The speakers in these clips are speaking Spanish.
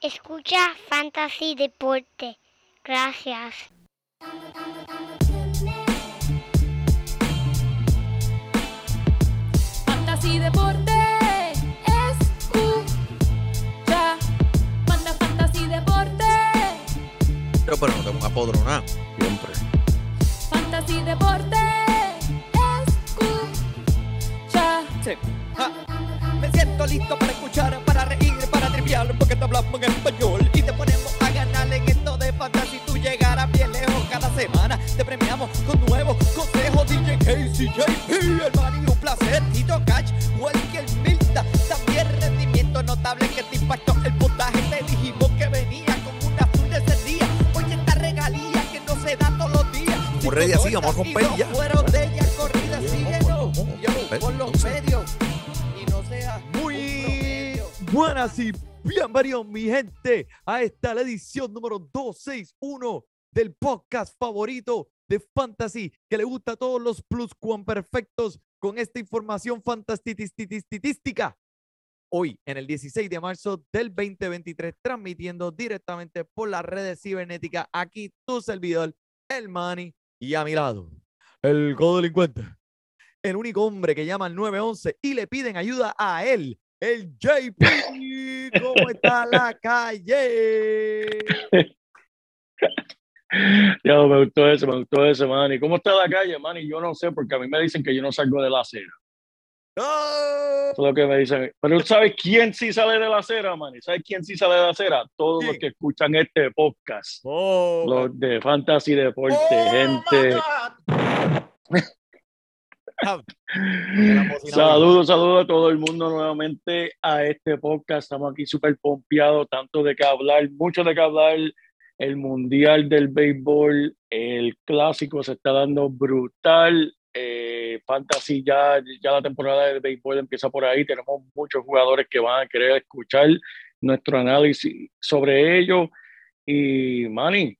Escucha Fantasy Deporte. Gracias. Fantasy Deporte. Escucha. Manda Fantasy Deporte. Pero, pero no tengo un apodronado. Siempre. Fantasy Deporte. Escucha. Ja. Me siento listo para escuchar, para reír, porque te hablamos en español y te ponemos a ganar en esto de fantasy. Tú llegarás bien lejos cada semana. Te premiamos con nuevos consejos. DJ Casey, JP, hermano, y un placer. Tito Catch, Walker Milta, también rendimiento notable que te impactó el puntaje. Te dijimos que venía con una azul de ese día. Oye, esta regalía que no se da todos los días. Como ready así, vamos a romper ya. fueron de ella corrida, síguenos. Yo, por los medios. Y no sea un Muy buenas y bienvenidos, mi gente, a esta la edición número 261 del podcast favorito de Fantasy que le gusta a todos los plus perfectos con esta información fantástica. Hoy, en el 16 de marzo del 2023, transmitiendo directamente por las redes cibernéticas, aquí tu servidor, el Manny, y a mi lado, el codelincuente el único hombre que llama al 911 y le piden ayuda a él, el JP. ¿Cómo está la calle? Ya me gustó eso, me gustó eso, man. ¿Y cómo está la calle, man? Y yo no sé, porque a mí me dicen que yo no salgo de la acera. ¡Oh! Eso es lo que me dicen. Pero ¿sabes quién sí sale de la acera, man? ¿Sabes quién sí sale de la acera? Todos los que escuchan este podcast. Oh, Los de Fantasy Deporte, Oh, gente. Saludos, saludos a todo el mundo nuevamente a este podcast. Estamos aquí súper pompeados, tanto de qué hablar, mucho de qué hablar. El Mundial del Béisbol, el clásico se está dando brutal. Eh, Fantasy ya, ya la temporada del béisbol empieza por ahí. Tenemos muchos jugadores que van a querer escuchar nuestro análisis sobre ello. Y Manny,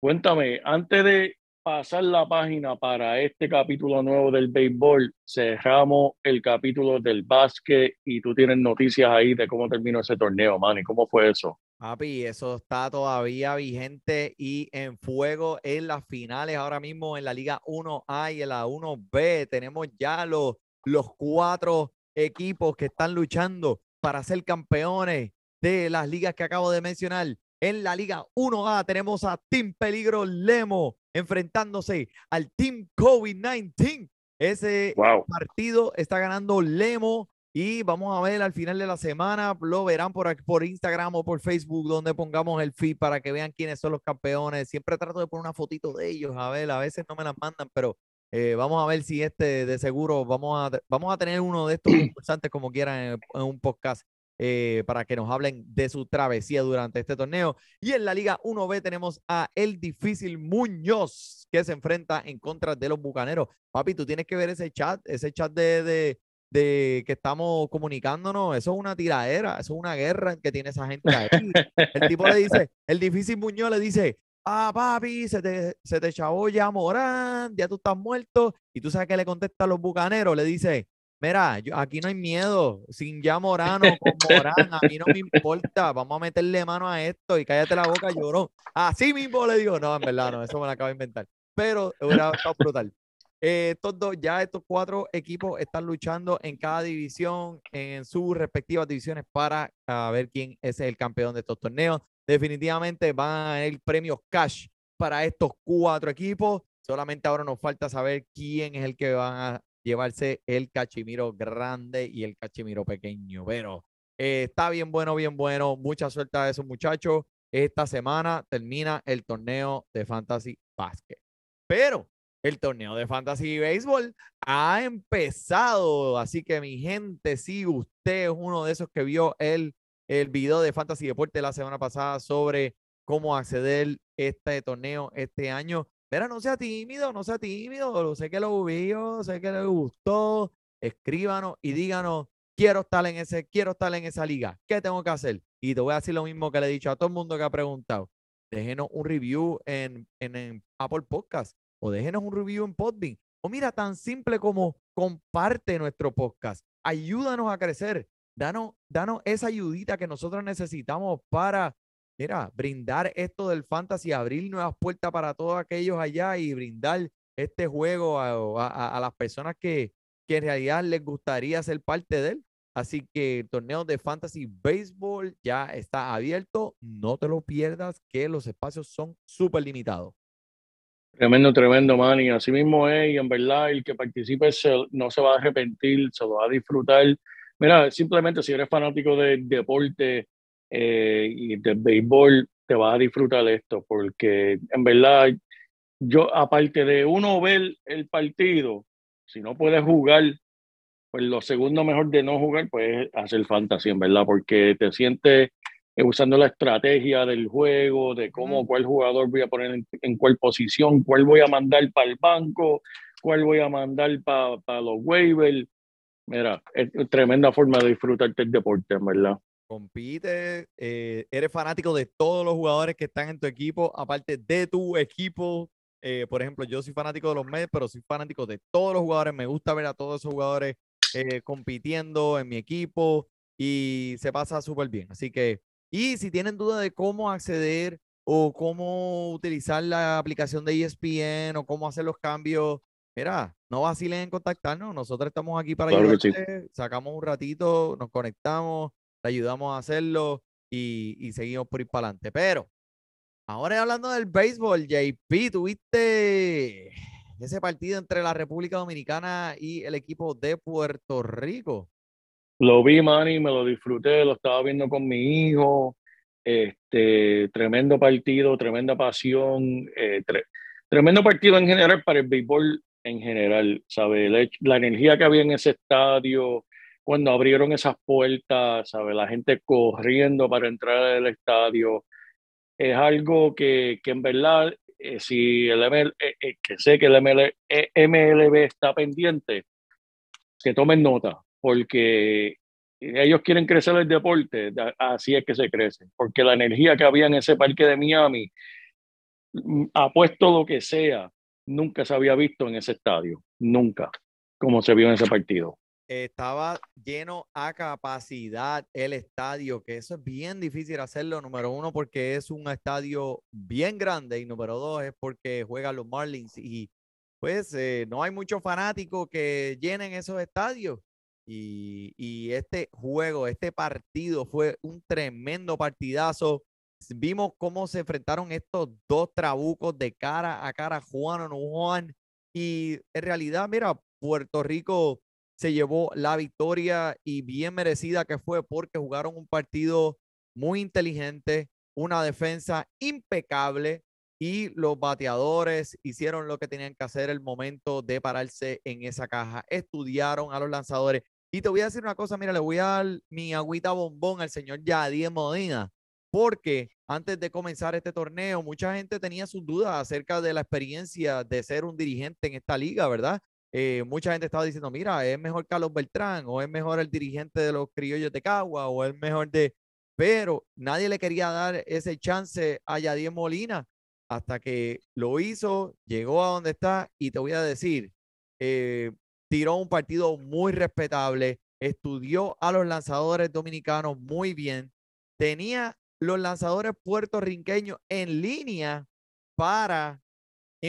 cuéntame, antes de pasar la página para este capítulo nuevo del béisbol, cerramos el capítulo del básquet y tú tienes noticias ahí de cómo terminó ese torneo, Manny. ¿Cómo fue eso? Papi, eso está todavía vigente y en fuego en las finales. Ahora mismo en la Liga 1A y en la 1B tenemos ya los, los cuatro equipos que están luchando para ser campeones de las ligas que acabo de mencionar. En la Liga 1A tenemos a Team Peligro Lemo enfrentándose al Team COVID-19. Ese Wow. partido está ganando Lemo y vamos a ver al final de la semana, lo verán por, por Instagram o por Facebook donde pongamos el feed para que vean quiénes son los campeones. Siempre trato de poner una fotito de ellos, a ver, a veces no me las mandan, pero eh, vamos a ver si este de seguro vamos a, vamos a tener uno de estos concursantes como quieran en, en un podcast eh, para que nos hablen de su travesía durante este torneo. Y en la Liga 1B tenemos a El Difícil Muñoz, que se enfrenta en contra de los Bucaneros. Papi, tú tienes que ver ese chat, ese chat de, de, de que estamos comunicándonos. Eso es una tiradera, eso es una guerra que tiene esa gente ahí. El tipo le dice, el Difícil Muñoz le dice, ah, papi, se te, se te chavó ya Morán, ya tú estás muerto. Y tú sabes que le contesta a los Bucaneros, le dice, Mira, yo- aquí no hay miedo. Sin ya Morano, con Morán, a mí no me importa. Vamos a meterle mano a esto y cállate la boca, llorón. Así mismo le digo, no, en verdad, no, eso me lo acabo de inventar. Pero hubiera estado brutal. Eh, estos dos, ya estos cuatro equipos están luchando en cada división, en sus respectivas divisiones, para a ver quién es el campeón de estos torneos. Definitivamente van a haber premios cash para estos cuatro equipos. Solamente ahora nos falta saber quién es el que van a llevarse el cachimiro grande y el cachimiro pequeño. Pero eh, está bien bueno, bien bueno. Mucha suerte a esos muchachos. Esta semana termina el torneo de Fantasy Basket. Pero el torneo de Fantasy Baseball ha empezado. Así que mi gente, si usted es uno de esos que vio el, el video de Fantasy Deporte la semana pasada sobre cómo acceder este torneo este año, Mira, no sea tímido, no sea tímido. Sé que lo vio, sé que le gustó. Escríbanos y díganos, quiero estar en ese, quiero estar en esa liga. ¿Qué tengo que hacer? Y te voy a decir lo mismo que le he dicho a todo el mundo que ha preguntado. Déjenos un review en, en, en Apple Podcast o déjenos un review en Podbean. O mira, tan simple como comparte nuestro podcast. Ayúdanos a crecer. danos, danos esa ayudita que nosotros necesitamos para, mira, brindar esto del fantasy, abrir nuevas puertas para todos aquellos allá y brindar este juego a, a- a las personas que, que en realidad les gustaría ser parte de él. Así que el torneo de fantasy béisbol ya está abierto. No te lo pierdas, que los espacios son súper limitados. Tremendo, tremendo, Manny. Así mismo es, y en verdad el que participe se- no se va a arrepentir, se lo va a disfrutar. Mira, simplemente si eres fanático del deporte eh, y del béisbol, te vas a disfrutar esto, porque en verdad, yo, aparte de uno ver el partido, si no puedes jugar, pues lo segundo mejor de no jugar, pues es hacer fantasy, en verdad, porque te sientes eh, usando la estrategia del juego, de cómo, cuál jugador voy a poner en, en cuál posición, cuál voy a mandar para el banco, cuál voy a mandar para los waivers. Mira, es tremenda forma de disfrutarte el deporte, en verdad. Compite, eh, eres fanático de todos los jugadores que están en tu equipo, aparte de tu equipo. eh, por ejemplo, yo soy fanático de los Mets, pero soy fanático de todos los jugadores. Me gusta ver a todos esos jugadores eh, compitiendo en mi equipo y se pasa súper bien. Así que, y si tienen duda de cómo acceder o cómo utilizar la aplicación de ESPN o cómo hacer los cambios, mira, no vacilen en contactarnos. Nosotros estamos aquí para Claro que sí. ayudarte. Sacamos un ratito, nos conectamos te ayudamos a hacerlo y, y seguimos por ir para adelante. Pero ahora hablando del béisbol, JP, tuviste ese partido entre la República Dominicana y el equipo de Puerto Rico. Lo vi, Manny, me lo disfruté, lo estaba viendo con mi hijo. Este, tremendo partido, tremenda pasión, eh, tre- tremendo partido en general para el béisbol en general, ¿sabe? La, la energía que había en ese estadio, cuando abrieron esas puertas, ¿sabe? La gente corriendo para entrar al estadio, es algo que, que en verdad, eh, si el ML, eh, eh, que sé que el ML, eh, MLB está pendiente, que tomen nota, porque ellos quieren crecer el deporte, así es que se crece, porque la energía que había en ese parque de Miami, mm, apuesto lo que sea, nunca se había visto en ese estadio, nunca, como se vio en ese partido. Estaba lleno a capacidad el estadio, que eso es bien difícil hacerlo, número uno, porque es un estadio bien grande y número dos es porque juegan los Marlins y pues eh, no hay muchos fanáticos que llenen esos estadios. Y, y este juego, este partido fue un tremendo partidazo. Vimos cómo se enfrentaron estos dos trabucos de cara a cara, Juan o no Juan. Y en realidad, mira, Puerto Rico se llevó la victoria y bien merecida que fue porque jugaron un partido muy inteligente, una defensa impecable y los bateadores hicieron lo que tenían que hacer el momento de pararse en esa caja, estudiaron a los lanzadores. Y te voy a decir una cosa, mira, le voy a dar mi agüita bombón al señor Yadier Modina, porque antes de comenzar este torneo, mucha gente tenía sus dudas acerca de la experiencia de ser un dirigente en esta liga, ¿verdad? Eh, mucha gente estaba diciendo, mira, es mejor Carlos Beltrán, o es mejor el dirigente de los criollos de Cagua, o es mejor de... Pero nadie le quería dar ese chance a Yadier Molina hasta que lo hizo, llegó a donde está y te voy a decir, eh, tiró un partido muy respetable, estudió a los lanzadores dominicanos muy bien, tenía los lanzadores puertorriqueños en línea para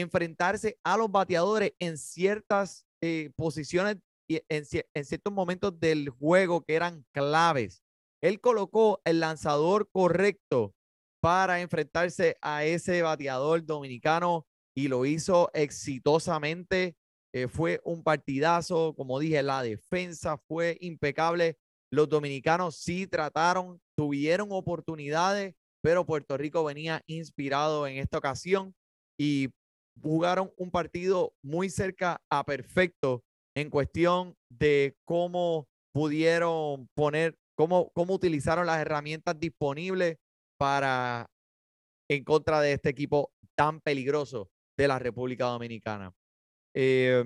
enfrentarse a los bateadores en ciertas eh, posiciones y en, cier- en ciertos momentos del juego que eran claves. Él colocó el lanzador correcto para enfrentarse a ese bateador dominicano y lo hizo exitosamente. Eh, fue un partidazo, como dije, la defensa fue impecable. Los dominicanos sí trataron, tuvieron oportunidades, pero Puerto Rico venía inspirado en esta ocasión y jugaron un partido muy cerca a perfecto en cuestión de cómo pudieron poner, cómo, cómo utilizaron las herramientas disponibles para en contra de este equipo tan peligroso de la República Dominicana. Eh,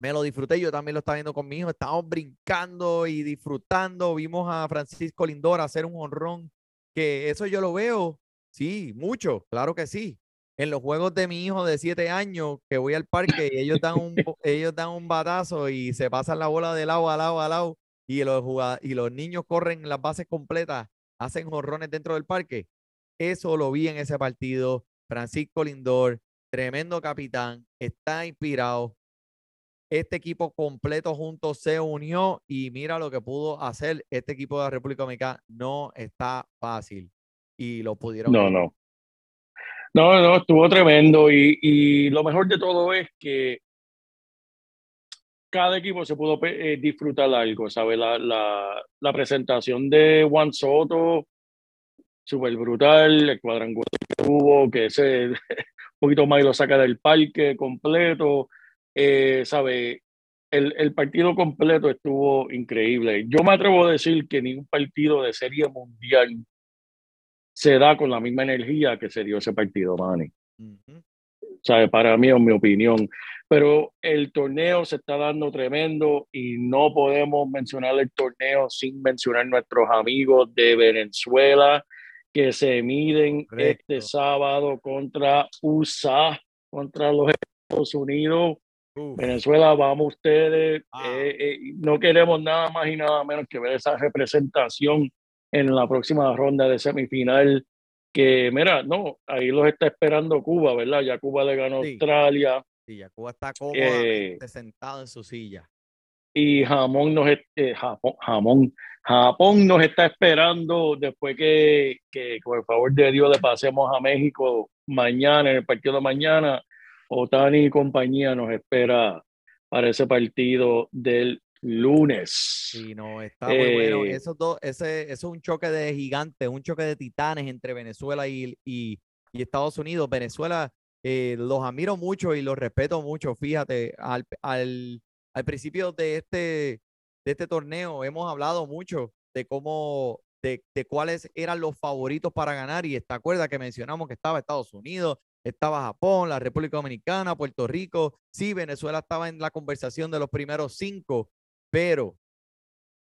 me lo disfruté, yo también lo estaba viendo con mi hijo, estábamos brincando y disfrutando, vimos a Francisco Lindor hacer un honrón, que eso yo lo veo, sí, mucho, claro que sí. En los juegos de mi hijo de siete años, que voy al parque y ellos dan un, ellos dan un batazo y se pasan la bola de lado a lado a lado y los, y los niños corren las bases completas, hacen jorrones dentro del parque. Eso lo vi en ese partido. Francisco Lindor, tremendo capitán, está inspirado. Este equipo completo junto se unió y mira lo que pudo hacer este equipo de la República Dominicana. No está fácil y lo pudieron. No, no. No, no, estuvo tremendo y, y lo mejor de todo es que cada equipo se pudo eh, disfrutar algo, ¿sabes? La, la, presentación de Juan Soto, súper brutal, el cuadrangular que tuvo, que ese un poquito más y lo saca del parque completo, eh, ¿sabes? El, el partido completo estuvo increíble. Yo me atrevo a decir que ningún partido de serie mundial se da con la misma energía que se dio ese partido, Manny. Ujú. ¿sabe? Para mí, en mi opinión. Pero el torneo se está dando tremendo y no podemos mencionar el torneo sin mencionar nuestros amigos de Venezuela que se miden Correcto. este sábado contra USA, contra los Estados Unidos. Uf, Venezuela, vamos ustedes. Ah. Eh, eh, no queremos nada más y nada menos que ver esa representación en la próxima ronda de semifinal. Que, mira, no, ahí los está esperando Cuba, ¿verdad? Ya Cuba le ganó a Sí. Australia sí, ya Cuba está Eh, cómodamente sentado en su silla. y Jamón nos, eh, Japón, Jamón, Japón nos está esperando después que, que, con el favor de Dios, le pasemos a México mañana, en el partido de mañana. Otani y compañía nos espera para ese partido del lunes. Sí, no, está muy bueno. Eh, Esos dos, ese, eso es un choque de gigantes, un choque de titanes entre Venezuela y, y, y Estados Unidos. Venezuela eh, los admiro mucho y los respeto mucho. Fíjate, al, al, al principio de este, de este torneo hemos hablado mucho de cómo, de, de cuáles eran los favoritos para ganar. Y te acuerdas que mencionamos que estaba Estados Unidos, estaba Japón, la República Dominicana, Puerto Rico. Sí, Venezuela estaba en la conversación de los primeros cinco, pero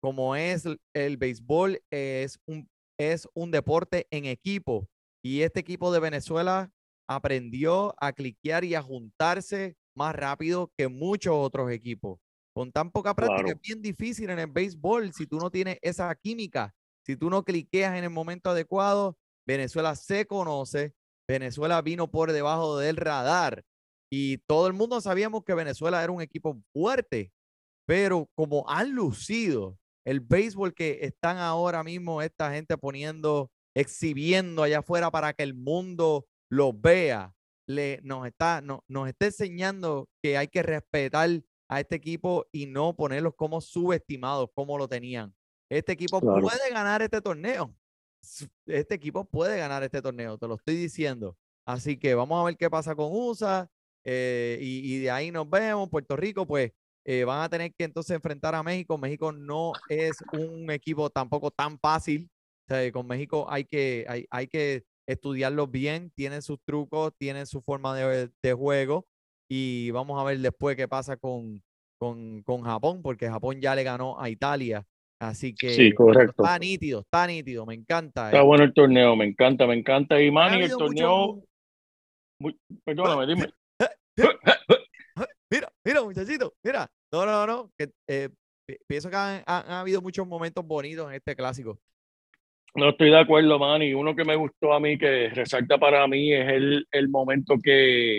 como es el, béisbol, es un, es un deporte en equipo. Y este equipo de Venezuela aprendió a cliquear y a juntarse más rápido que muchos otros equipos. Con tan poca práctica Claro. es bien difícil en el béisbol si tú no tienes esa química, si tú no cliqueas en el momento adecuado. Venezuela se conoce, Venezuela vino por debajo del radar y todo el mundo sabíamos que Venezuela era un equipo fuerte, pero como han lucido el béisbol que están ahora mismo esta gente poniendo, exhibiendo allá afuera para que el mundo los vea, le, nos, está, no- nos está enseñando que hay que respetar a este equipo y no ponerlos como subestimados como lo tenían. Este equipo Claro. puede ganar este torneo. Este equipo puede ganar este torneo, te lo estoy diciendo. Así que vamos a ver qué pasa con USA eh, y, y de ahí nos vemos. Puerto Rico, pues eh, van a tener que entonces enfrentar a México. México no es un equipo tampoco tan fácil. O sea, con México hay que, hay, hay que estudiarlos bien. Tienen sus trucos, tienen su forma de, de juego. Y vamos a ver después qué pasa con, con, con Japón, porque Japón ya le ganó a Italia. Así que Sí, correcto. está nítido, está nítido, me encanta. Está eh. bueno el torneo, me encanta, me encanta. Y Manny, el mucho- torneo, muy- perdóname, dime. Mira, muchachito, mira. No, no, no, que eh, pi- pienso que han, han- han habido muchos momentos bonitos en este clásico. No estoy de acuerdo, Manny. Uno que me gustó a mí, que resalta para mí, es el, el momento que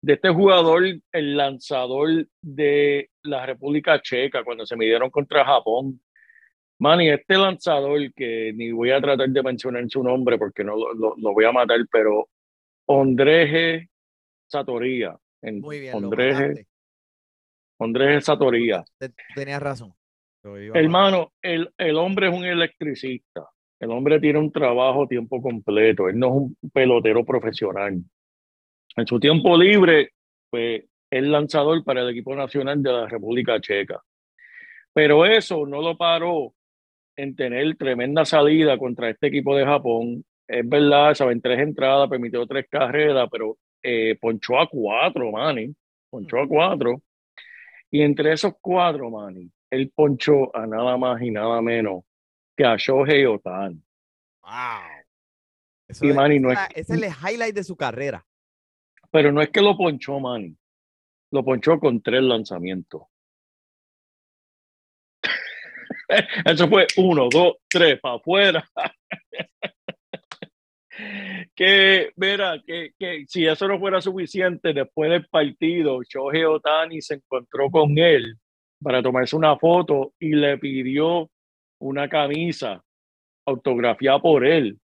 de este jugador, el lanzador de la República Checa, cuando se midieron contra Japón. Manny, este lanzador, que ni voy a tratar de mencionar su nombre porque no lo, lo- lo voy a matar, pero Ondreje Satoría. En Muy bien, Ondreje, Ondreje Satoría. Te- Tenías razón. Hermano, el, el hombre es un electricista. El hombre tiene un trabajo a tiempo completo. Él no es un pelotero profesional. En su tiempo libre, pues, es lanzador para el equipo nacional de la República Checa. Pero eso no lo paró en tener tremenda salida contra este equipo de Japón. Es verdad, saben, tres entradas, permitió tres carreras, pero eh, ponchó a cuatro, Manny. Ponchó a cuatro. Y entre esos cuatro, Manny, él ponchó a nada más y nada menos que a Shohei Otani. Wow. Eso Y es- Manny, no es ese es el highlight de su carrera. Pero no es que lo ponchó, Manny. Lo ponchó con tres lanzamientos. Eso fue uno, dos, tres, para afuera. que, mira, que, que si eso no fuera suficiente, después del partido, Shohei Otani se encontró con él para tomarse una foto y le pidió una camisa autografiada por él.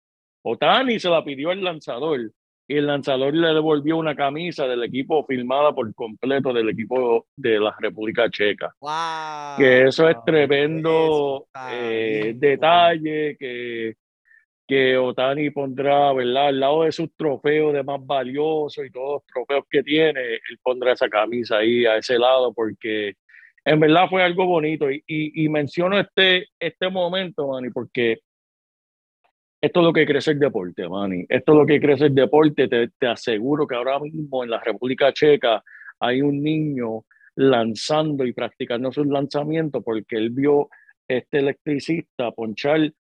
Otani se la pidió al lanzador y el lanzador le devolvió una camisa del equipo firmada por completo del equipo de la República Checa. Wow, Que eso es tremendo eh, detalle que, que Otani pondrá, ¿verdad? Al lado de sus trofeos de más valiosos y todos los trofeos que tiene, él pondrá esa camisa ahí a ese lado porque en verdad fue algo bonito. Y, y, y menciono este, este momento, Manny, porque esto es lo que crece el deporte, Manny. Esto es lo que crece el deporte. Te, te aseguro que ahora mismo en la República Checa hay un niño lanzando y practicando sus lanzamientos porque él vio este electricista ponchar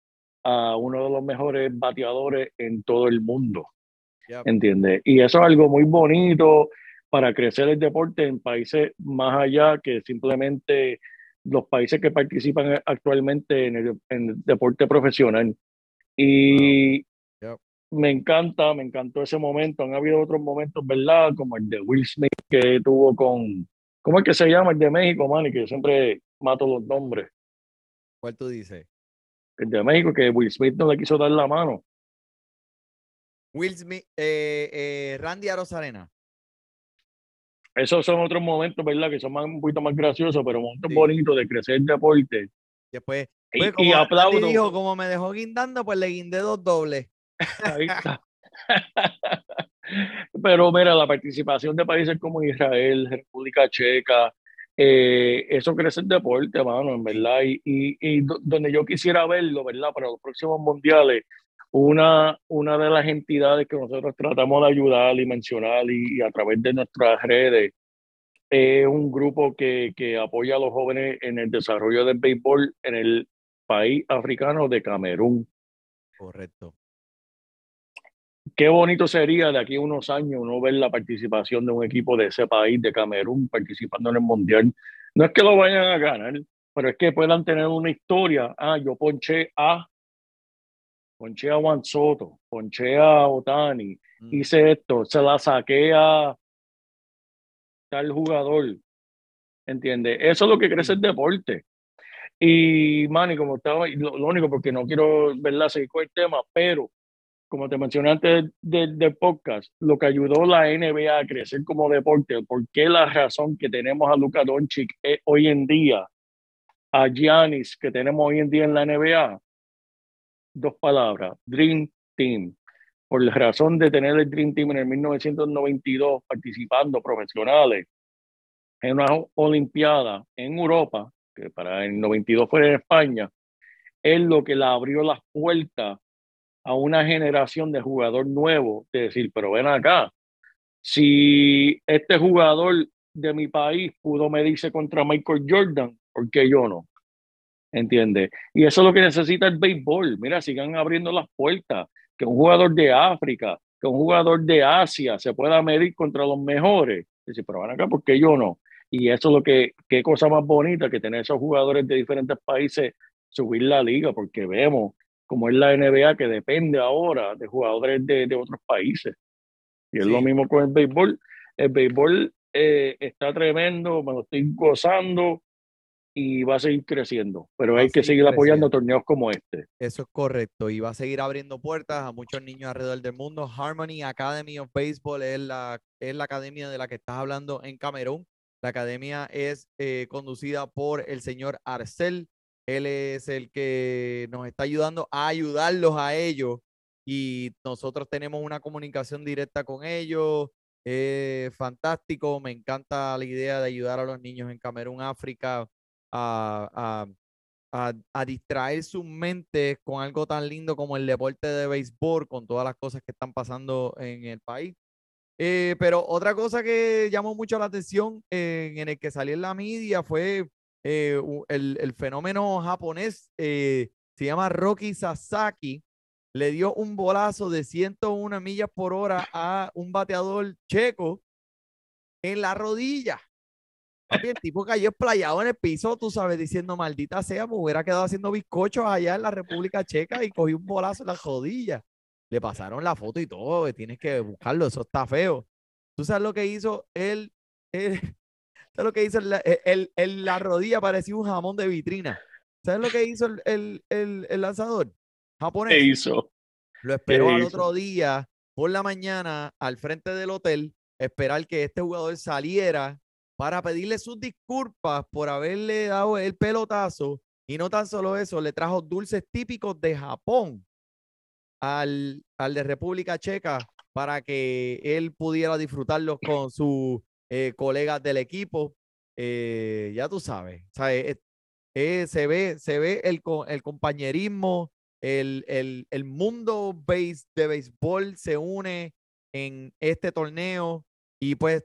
a uno de los mejores bateadores en todo el mundo. Yep. ¿Entiendes? Y eso es algo muy bonito para crecer el deporte en países más allá que simplemente los países que participan actualmente en el, en el deporte profesional. Y Yep. me encanta, me encantó ese momento. Han habido otros momentos, ¿verdad? Como el de Will Smith que tuvo con, ¿cómo es que se llama? El de México, man, y que yo siempre mato los nombres. ¿Cuál tú dices? El de México, que Will Smith no le quiso dar la mano. Will Smith, eh, eh, Randy Arozarena. Esos son otros momentos, ¿verdad? Que son más, un poquito más graciosos, pero momentos Sí. bonitos de crecer el deporte. Después, Y, pues, y como aplaudo. dijo, como me dejó guindando, pues le guindé dos dobles. Ahí está. Pero mira, la participación de países como Israel, República Checa, eh, eso crece el deporte, mano, en verdad. Y, y, y do- donde yo quisiera verlo, ¿verdad? Para los próximos mundiales, una, una de las entidades que nosotros tratamos de ayudar y mencionar y, y a través de nuestras redes es un grupo que, que apoya a los jóvenes en el desarrollo del béisbol en el país africano de Camerún. Correcto. Qué bonito sería de aquí a unos años uno ver la participación de un equipo de ese país, de Camerún, participando en el Mundial. No es que lo vayan a ganar, pero es que puedan tener una historia. Ah, yo ponché a, ponché a Juan Soto, ponché a Otani, Mm. hice esto, se la saqué a tal jugador. ¿Entiendes? Eso es lo que crece el deporte. Y, Manny, como estaba, lo, lo único, porque no quiero, ¿verdad?, seguir con el tema, pero como te mencioné antes del, del podcast, lo que ayudó la NBA a crecer como deporte, ¿por qué la razón que tenemos a Luka Doncic eh, hoy en día, a Giannis que tenemos hoy en día en la NBA? Dos palabras, Dream Team. Por la razón de tener el Dream Team en el 1992 participando profesionales en una Olimpiada en Europa, que para el 92 fue en España, es lo que le abrió las puertas a una generación de jugador nuevo, de decir, pero ven acá, si este jugador de mi país pudo medirse contra Michael Jordan, ¿por qué yo no? ¿Entiendes? Y eso es lo que necesita el béisbol. Mira, sigan abriendo las puertas, que un jugador de África, que un jugador de Asia se pueda medir contra los mejores. Dice, pero ven acá, ¿por qué yo no? Y eso es lo que, qué cosa más bonita que tener esos jugadores de diferentes países subir la liga, porque vemos como es la NBA que depende ahora de jugadores de, de otros países. Y es Sí. lo mismo con el béisbol. El béisbol eh, está tremendo, me lo estoy gozando y va a seguir creciendo. Pero Va hay que seguir seguir apoyando torneos como este. Eso es correcto. Y va a seguir abriendo puertas a muchos niños alrededor del mundo. Harmony Academy of Baseball es la, es la academia de la que estás hablando en Camerún. La academia es eh, conducida por el señor Arcel. Él es el que nos está ayudando a ayudarlos a ellos. Y nosotros tenemos una comunicación directa con ellos. Eh, fantástico. Me encanta la idea de ayudar a los niños en Camerún, África, a, distraer sus mentes con algo tan lindo como el deporte de béisbol, con todas las cosas que están pasando en el país. Eh, pero otra cosa que llamó mucho la atención en el que salió en la media fue eh, el, el fenómeno japonés, eh, se llama Rocky Sasaki, le dio un bolazo de 101 millas por hora a un bateador checo en la rodilla. El tipo cayó esplayado en el piso, tú sabes, diciendo, maldita sea, me hubiera quedado haciendo bizcochos allá en la República Checa y cogí un bolazo en la rodilla. Le pasaron la foto y todo, tienes que buscarlo, eso está feo. ¿Tú sabes lo que hizo él? él ¿Sabes lo que hizo? El, el- el- la rodilla parecía un jamón de vitrina. ¿Sabes lo que hizo el, el- el- el lanzador? Japonés. ¿Qué hizo? Lo esperó al hizo? otro día por la mañana al frente del hotel, esperar que este jugador saliera para pedirle sus disculpas por haberle dado el pelotazo. Y no tan solo eso, le trajo dulces típicos de Japón al, al de República Checa para que él pudiera disfrutarlos con sus eh, colegas del equipo. Eh, ya tú sabes, se ve, el, co- el compañerismo, el, mundo de béisbol se une en este torneo y pues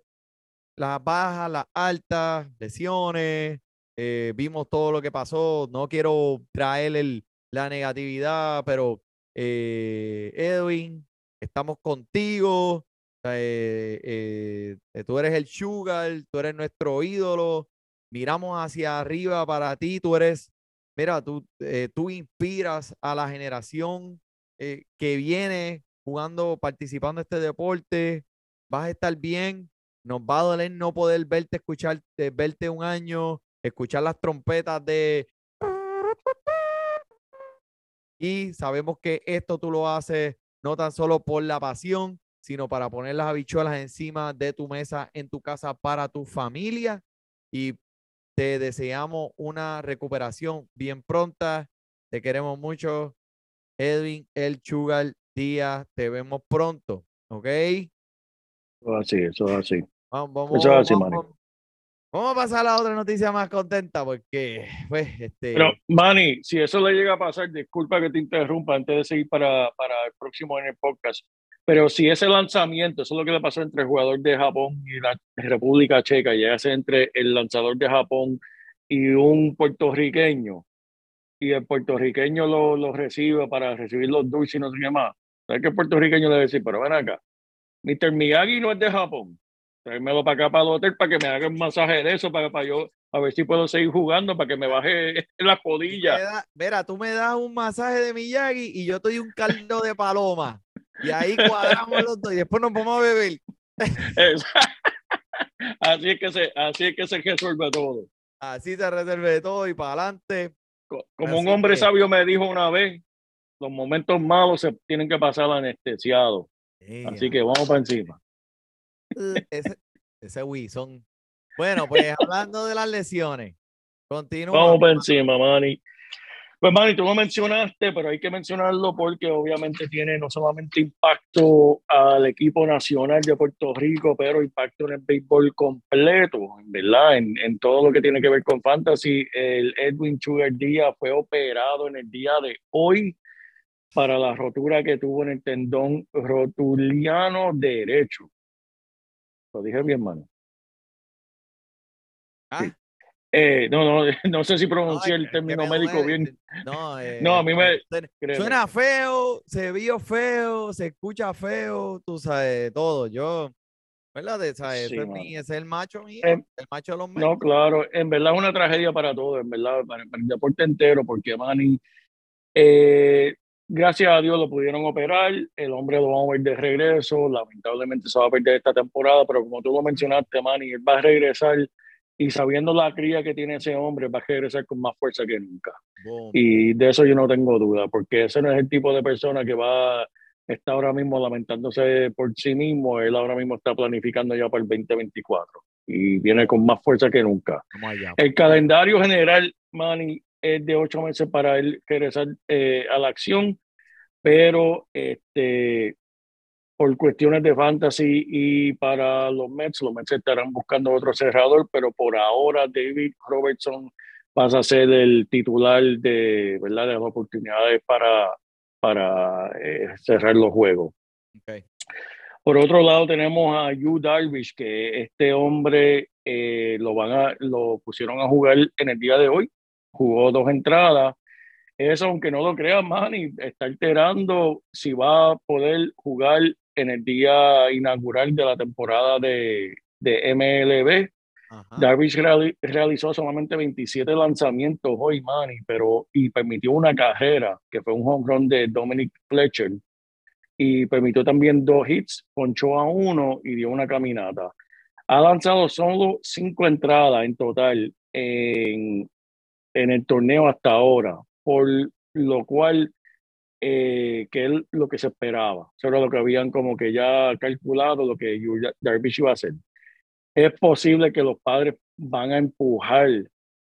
las bajas, las altas, lesiones, eh, vimos todo lo que pasó. No quiero traer el- la negatividad, pero eh, Edwin, estamos contigo. Eh, eh, eh, tú eres el sugar, tú eres nuestro ídolo. Miramos hacia arriba para ti, tú eres, mira, tú, eh, tú inspiras a la generación eh, que viene jugando, participando en este deporte. Vas a estar bien. Nos va a doler no poder verte, escuchar, eh, verte un año, escuchar las trompetas de y sabemos que esto tú lo haces no tan solo por la pasión, sino para poner las habichuelas encima de tu mesa en tu casa para tu familia. Y te deseamos una recuperación bien pronta. Te queremos mucho. Edwin El Chugal Díaz, te vemos pronto. ¿Ok? Eso es así, eso es así. Vamos, vamos, Eso es así, vamos, Manny. vamos- vamos a pasar a la otra noticia más contenta porque, pues, este. Pero, Manny, si eso le llega a pasar, disculpa que te interrumpa antes de seguir para, para el próximo en el podcast, pero si ese lanzamiento, eso es lo que le pasó entre el jugador de Japón y la República Checa, y hace entre el lanzador de Japón y un puertorriqueño, y el puertorriqueño lo, lo recibe para recibir los dulces y no sé qué más, ¿sabes qué puertorriqueño le va a decir? Pero ven acá, Mr. Miyagi no es de Japón, tráemelo para acá, para el hotel, para que me haga un masaje de eso, para, para yo, a ver si puedo seguir jugando, para que me baje la codilla. mira, tú me das un masaje de Miyagi y yo te doy un caldo de paloma. Y ahí cuadramos los dos y después nos vamos a beber. Así es que se, así es que se resuelve todo. Así se reserve todo y para adelante. Co- Como un Así hombre que- sabio me dijo una vez, los momentos malos se tienen que pasar anestesiados. Así que vamos para encima. Ese, ese Wilson. Bueno, pues hablando de las lesiones, continúa. Vamos para encima, Manny. Pues, Manny, tú lo mencionaste, pero hay que mencionarlo porque obviamente tiene no solamente impacto al equipo nacional de Puerto Rico, pero impacto en el béisbol completo, ¿verdad? En, en todo lo que tiene que ver con fantasy. El Edwin Sugar Díaz fue operado en el día de hoy para la rotura que tuvo en el tendón rotuliano derecho. Lo dije bien, mano. Ah, Eh, no, no, no sé si no, pronuncié el término médico bien. No, eh, No, a mí me- suena- feo, se vio feo, se escucha feo, tú sabes, todo. Yo, ¿verdad? Sabes, Sí, es mi- es el macho mío, Eh, el macho de los No, Mets. claro, en verdad es una tragedia para todos, en verdad, para, para el deporte entero, porque Manny, eh, gracias a Dios lo pudieron operar, el hombre lo vamos a ver de regreso, lamentablemente se va a perder esta temporada, pero como tú lo mencionaste, Manny, él va a regresar y sabiendo la cría que tiene ese hombre, va a regresar con más fuerza que nunca. Boom. Y de eso yo no tengo duda, porque ese no es el tipo de persona que va, está ahora mismo lamentándose por sí mismo, él ahora mismo está planificando ya para el 2024 y viene con más fuerza que nunca. El calendario general, Manny, es de ocho meses para él regresar eh, a la acción, pero este, por cuestiones de fantasy y para los Mets, los Mets estarán buscando otro cerrador, pero por ahora David Robertson pasa a ser el titular de, ¿verdad? de las oportunidades para, para eh, cerrar los juegos. Por otro lado tenemos a Yu Darvish, que este hombre eh, lo van a, lo pusieron a jugar en el día de hoy, jugó dos entradas. Eso, aunque no lo crean, Manny, está alterando si va a poder jugar en el día inaugural de la temporada de, de MLB. Ajá. Darvish reali- realizó solamente 27 lanzamientos hoy, Manny, pero y permitió una carrera, que fue un home run de Dominic Fletcher, y permitió también dos hits, ponchó a uno y dio una caminata. Ha lanzado solo cinco entradas en total en, en el torneo hasta ahora, por lo cual eh, que es lo que se esperaba. Eso era lo que habían como que ya calculado lo que Darvish iba a hacer. Es posible que los padres van a empujar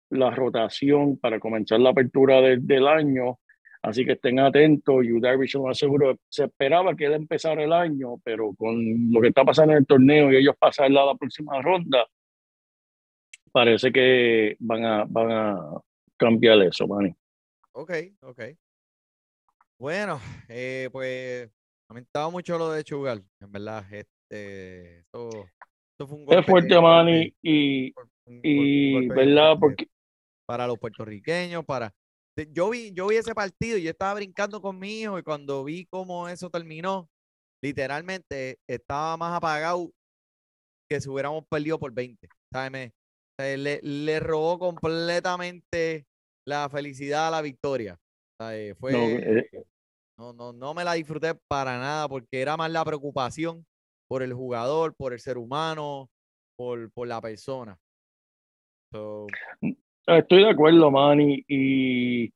la rotación para comenzar la apertura de- del año, así que estén atentos. Yu Darvish lo más seguro se esperaba que él empezara el año, pero con lo que está pasando en el torneo y ellos pasarla a la próxima ronda, parece que van a, van a cambiar eso, Manny. Ok, ok. Bueno, eh, pues lamentaba mucho lo de Chugal, en verdad. Este, esto, esto fue un Es golpe fuerte, Manny, y, por- un gol- y golpe ¿verdad? Porque para los puertorriqueños, para yo vi, yo vi ese partido y yo estaba brincando con mi hijo y cuando vi cómo eso terminó, literalmente estaba más apagado que si hubiéramos perdido por 20. ¿sabes? Me- eh, le, le robó completamente la felicidad a la victoria. ¿Sabes? Fue, no, eh, no, no, no me la disfruté para nada porque era más la preocupación por el jugador, por el ser humano, por, por la persona. So, Estoy de acuerdo, Manny, y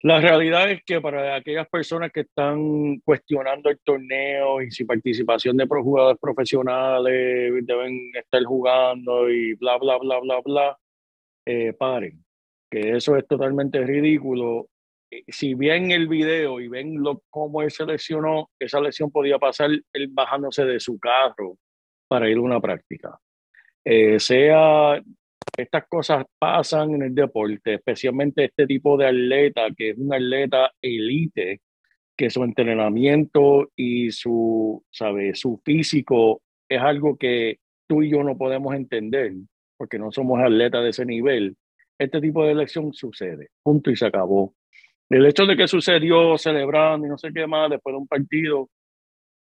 la realidad es que para aquellas personas que están cuestionando el torneo y si participación de jugadores profesionales deben estar jugando y bla, bla, bla, bla, bla, eh, paren, que eso es totalmente ridículo. Eh, Si ven el video y ven lo, cómo él se lesionó, esa lesión podía pasar él bajándose de su carro para ir a una práctica. Eh, sea estas cosas pasan en el deporte, especialmente este tipo de atleta, que es un atleta elite, que su entrenamiento y su, ¿sabe? su físico es algo que tú y yo no podemos entender, porque no somos atletas de ese nivel. Este tipo de elección sucede, punto y se acabó. El hecho de que sucedió celebrando y no sé qué más después de un partido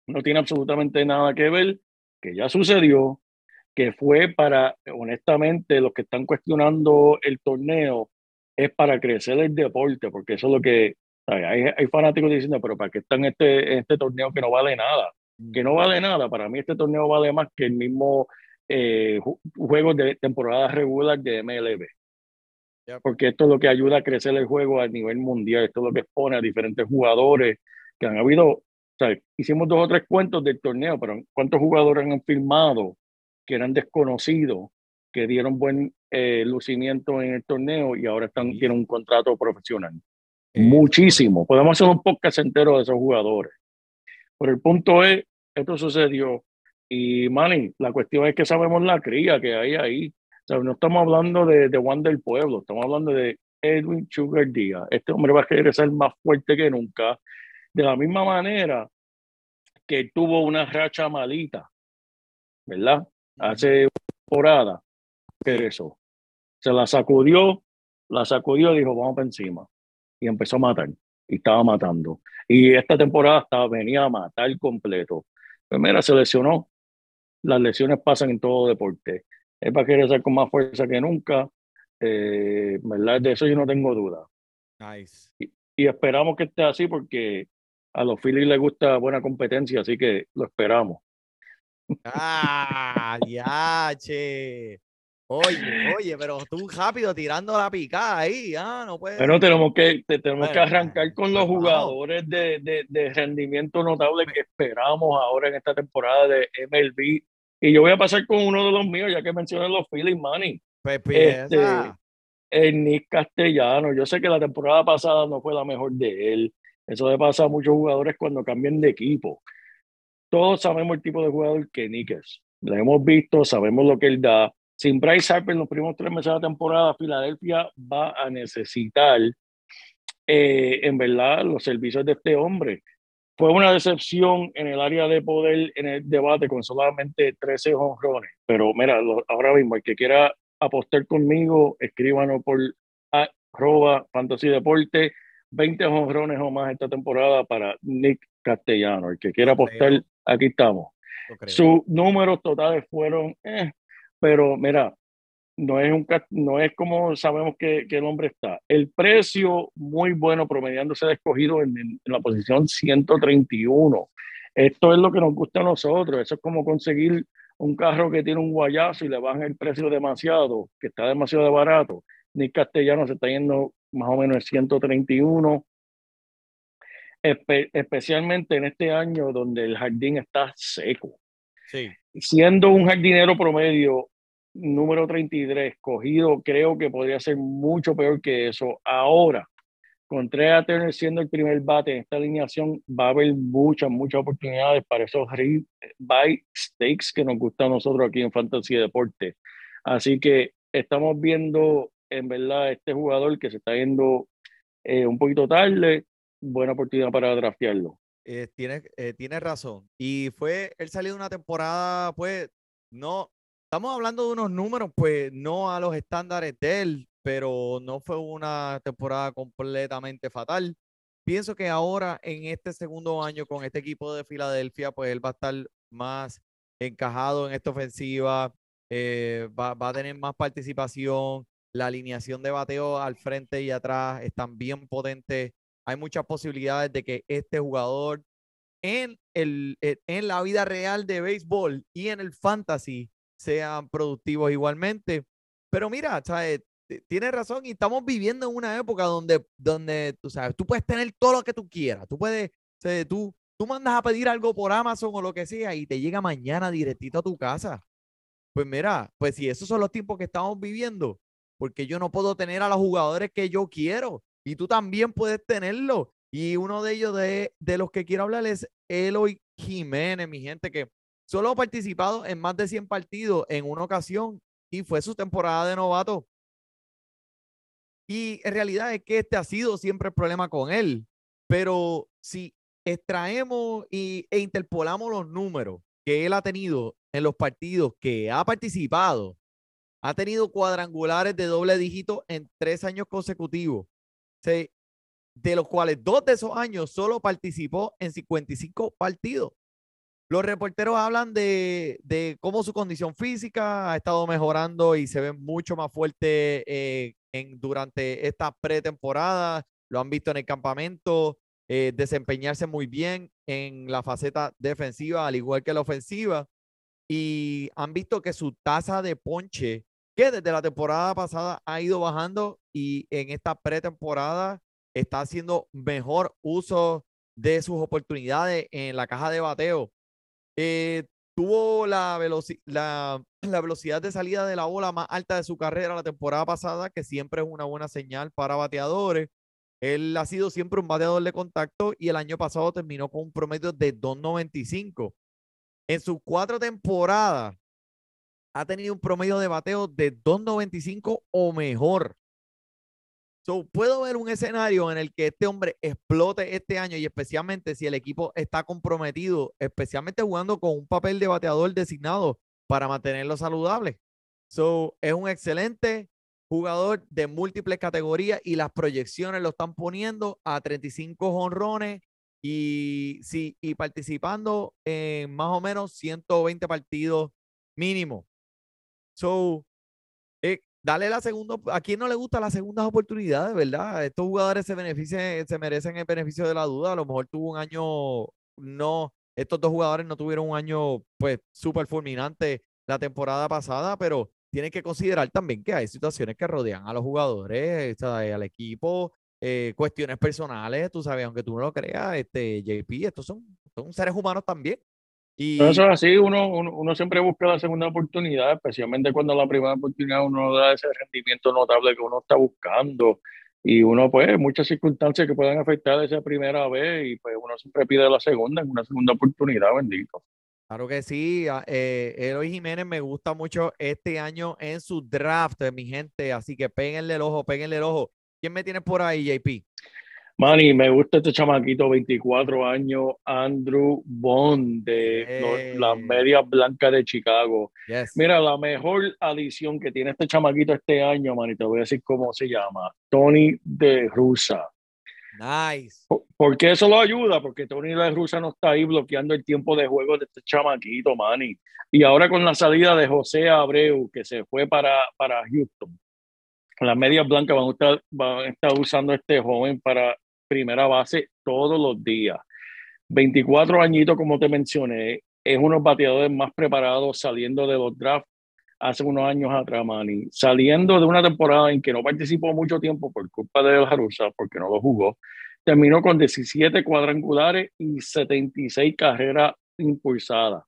no tiene absolutamente nada que ver, que ya sucedió, que fue para, honestamente, los que están cuestionando el torneo, es para crecer el deporte, porque eso es lo que, hay, fanáticos diciendo, pero ¿para qué está en este, en este torneo que no vale nada? Que no vale nada, para mí este torneo vale más que el mismo eh, ju- juego de temporada regular de MLB. Porque esto es lo que ayuda a crecer el juego a nivel mundial, esto es lo que expone a diferentes jugadores que han habido, o sea, hicimos dos o tres cuentos del torneo, pero ¿cuántos jugadores han firmado que eran desconocidos, que dieron buen eh, lucimiento en el torneo y ahora están, tienen un contrato profesional? eh, Muchísimo. Podemos hacer un podcast entero de esos jugadores. Pero el punto es, esto sucedió. Y, Manny, la cuestión es que sabemos la cría que hay ahí. Sea, no estamos hablando de, de Juan del Pueblo, estamos hablando de Edwin Sugar Díaz. Este hombre va a regresar más fuerte que nunca. De la misma manera que tuvo una racha malita, ¿verdad? Hace una temporada, regresó. Se la sacudió, la sacudió y dijo, vamos para encima. Y empezó a matar. Y estaba matando. Y esta temporada estaba, venía a matar completo. Pues mira, se lesionó. Las lesiones pasan en todo deporte. Él va a querer ser con más fuerza que nunca. Eh, ¿verdad? De eso yo no tengo duda. Nice. Y esperamos que esté así porque a los Phillies les gusta buena competencia, así que lo esperamos. Ah, ya, che. Oye, oye, pero tú rápido tirando la picada ahí, ah, no puedes. Pero tenemos que, te- tenemos que arrancar con los jugadores de, de, de rendimiento notable que esperamos ahora en esta temporada de MLB. Y yo voy a pasar con uno de los míos, ya que mencioné los Phillies, Manny. Pues Este, el Nick Castellano. Yo sé que la temporada pasada no fue la mejor de él. Eso le pasa a muchos jugadores cuando cambian de equipo. Todos sabemos el tipo de jugador que Nick es. Lo hemos visto, sabemos lo que él da. Sin Bryce Harper en los primeros tres meses de la temporada, Filadelfia va a necesitar, eh, en verdad, los servicios de este hombre. Fue una decepción en el área de poder en el debate con solamente 13 honrones. Pero mira, lo- ahora mismo, el que quiera apostar conmigo, escríbanos por arroba fantasy deporte, 20 honrones o más esta temporada para Nick Castellano. El que quiera apostar, aquí estamos. Sus números totales fueron eh, pero mira, no es, un, no es como sabemos que, que el hombre está. El precio muy bueno, promediándose de escogido en, en- en la posición 131. Esto es lo que nos gusta a nosotros. Eso es como conseguir un carro que tiene un guayazo y le bajan el precio demasiado, que está demasiado barato. Nick Castellano se está yendo más o menos en 131. Espe- especialmente en este año donde el jardín está seco Sí. siendo un jardinero promedio número 33 escogido, creo que podría ser mucho peor que eso. Ahora, con Trey Turner siendo el primer bate en esta alineación, va a haber muchas, muchas oportunidades para esos buy stakes que nos gustan a nosotros aquí en Fantasy Deporte. Así que estamos viendo, en verdad, este jugador que se está yendo eh, un poquito tarde, buena oportunidad para draftearlo. Eh, tienes, eh, tienes razón. Y fue, él salió de una temporada, pues, no, estamos hablando de unos números, pues, no a los estándares de él, pero no fue una temporada completamente fatal. Pienso que ahora, en este segundo año con este equipo de Filadelfia, pues él va a estar más encajado en esta ofensiva, eh, va, va a tener más participación, la alineación de bateo al frente y atrás están bien potentes hay muchas posibilidades de que este jugador en, el, en- la vida real de béisbol y en el fantasy sean productivos igualmente. Pero mira, ¿sabes? Tienes razón y estamos viviendo en una época donde, donde tú sabes, tú puedes tener todo lo que tú quieras. Tú puedes, sea, tú, tú mandas a pedir algo por Amazon o lo que sea y te llega mañana directito a tu casa. Pues mira, pues si esos son los tiempos que estamos viviendo, porque yo no puedo tener a los jugadores que yo quiero y tú también puedes tenerlo. Y uno de ellos de, de los que quiero hablar es Eloy Jiménez, mi gente, que solo ha participado en más de 100 partidos en una ocasión y fue su temporada de novato. Y en realidad es que este ha sido siempre el problema con él. Pero si extraemos y, e interpolamos los números que él ha tenido en los partidos que ha participado, ha tenido cuadrangulares de doble dígito en tres años consecutivos. Se- de los cuales dos de esos años solo participó en 55 partidos. Los reporteros hablan de, de cómo su condición física ha estado mejorando y se ve mucho más fuerte eh, en, durante esta pretemporada. Lo han visto en el campamento, eh, desempeñarse muy bien en la faceta defensiva, al igual que la ofensiva. Y han visto que su tasa de ponche, que desde la temporada pasada ha ido bajando y en esta pretemporada está haciendo mejor uso de sus oportunidades en la caja de bateo. Eh, tuvo la, veloci- la, la velocidad de salida de la bola más alta de su carrera la temporada pasada, que siempre es una buena señal para bateadores. Él ha sido siempre un bateador de contacto y el año pasado terminó con un promedio de 2.95. En sus cuatro temporadas ha tenido un promedio de bateo de 2.95 o mejor. So, puedo ver un escenario en el que este hombre explote este año y especialmente si el equipo está comprometido, especialmente jugando con un papel de bateador designado para mantenerlo saludable. So, es un excelente jugador de múltiples categorías y las proyecciones lo están poniendo a 35 jonrones y, sí, y participando en más o menos 120 partidos mínimo. So, dale la segunda, a quién no le gusta las segundas oportunidades, ¿verdad? Estos jugadores se benefician, se merecen el beneficio de la duda. A lo mejor tuvo un año, no, estos dos jugadores no tuvieron un año, pues, súper fulminante la temporada pasada, pero tienen que considerar también que hay situaciones que rodean a los jugadores, al equipo, eh, cuestiones personales, tú sabes, aunque tú no lo creas, este, JP, estos son, son seres humanos también. Y, Pero Eso es así, uno, uno, uno siempre busca la segunda oportunidad, especialmente cuando la primera oportunidad uno no da ese rendimiento notable que uno está buscando. Y uno, pues, muchas circunstancias que pueden afectar esa primera vez y pues uno siempre pide la segunda, en una segunda oportunidad, bendito. Claro que sí. a- Eh, Eloy Jiménez me gusta mucho este año en su draft, mi gente. Así que péguenle el ojo, péguenle el ojo. ¿Quién me tiene por ahí, JP? Manny, me gusta este chamaquito, 24 años, Andrew Bond, de las. Medias Blancas de Chicago. Yes. Mira, la mejor adición que tiene este chamaquito este año, Manny, te voy a decir cómo se llama. Tony de Rusa. Nice. Por- Porque eso lo ayuda, porque Tony La Russa no está ahí bloqueando el tiempo de juego de este chamaquito, Manny. Y ahora con la salida de José Abreu, que se fue para, para Houston, las medias blancas van a, estar, van a estar usando a este joven para primera base todos los días. 24 añitos, como te mencioné, es uno de los bateadores más preparados saliendo de los drafts hace unos años atrás, Manny. Saliendo de una temporada en que no participó mucho tiempo por culpa de la Russa, porque no lo jugó, terminó con 17 cuadrangulares y 76 carreras impulsadas.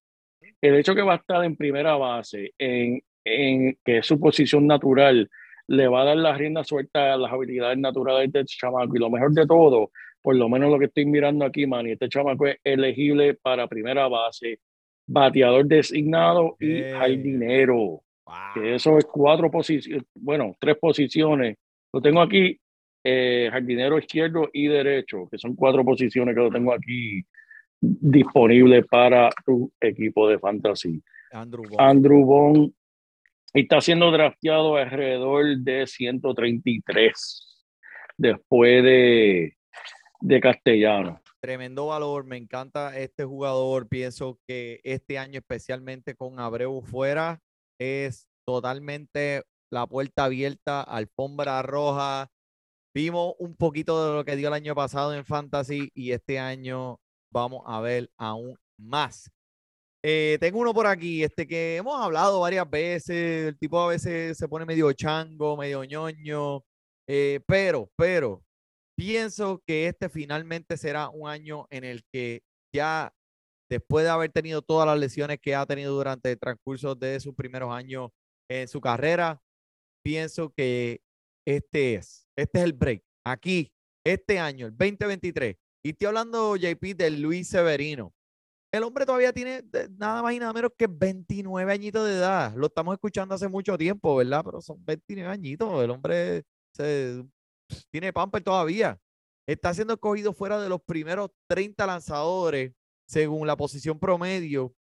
El hecho que va a estar en primera base, en, en que es su posición natural, le va a dar la rienda suelta a las habilidades naturales de este chamaco. Y lo mejor de todo, por lo menos lo que estoy mirando aquí, Manny, este chamaco es elegible para primera base, bateador designado y Eh. jardinero. Wow. Que eso es cuatro posiciones, bueno, tres posiciones. Lo tengo aquí, eh, jardinero izquierdo y derecho, que son cuatro posiciones que lo tengo aquí disponibles para tu equipo de fantasy. Andrew Bond. Andrew Bond está siendo drafteado alrededor de 133 después de, de Castellano. Tremendo valor, me encanta este jugador. Pienso que este año, especialmente con Abreu fuera, es totalmente la puerta abierta, alfombra roja. Vimos un poquito de lo que dio el año pasado en Fantasy y este año vamos a ver aún más. Eh, tengo uno por aquí, este que hemos hablado varias veces. El tipo a veces se pone medio chango, medio ñoño, eh, pero, pero pienso que este finalmente será un año en el que ya después de haber tenido todas las lesiones que ha tenido durante el transcurso de sus primeros años en su carrera, pienso que este es, este es el break. Aquí, este año, el 2023. Y estoy hablando, JP, de Luis Severino. El hombre todavía tiene de- nada más y nada menos que 29 añitos de edad. Lo estamos escuchando hace mucho tiempo, ¿verdad? Pero son 29 añitos. El hombre tiene pamper todavía. Está siendo escogido fuera de los primeros 30 lanzadores según la posición promedio.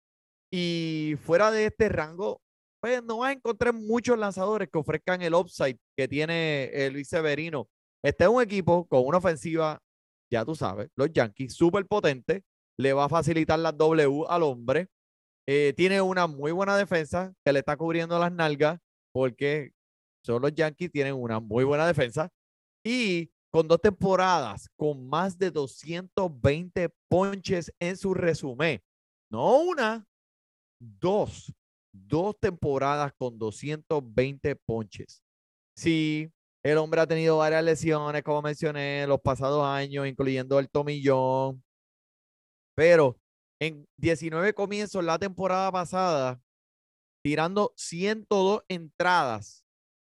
Y fuera de este rango, pues no vas a encontrar muchos lanzadores que ofrezcan el upside que tiene eh, Luis Severino. Este es un equipo con una ofensiva, ya tú sabes, los Yankees, súper potente. Le va a facilitar las W al hombre. Eh, tiene una muy buena defensa que le está cubriendo las nalgas porque son los Yankees, tienen una muy buena defensa. Y con dos temporadas con más de 220 ponches en su resumen. No una, dos. Dos temporadas con 220 ponches. Sí, el hombre ha tenido varias lesiones, como mencioné, los pasados años, incluyendo el tomillón. Pero en 19 comienzos la temporada pasada, tirando 102 entradas,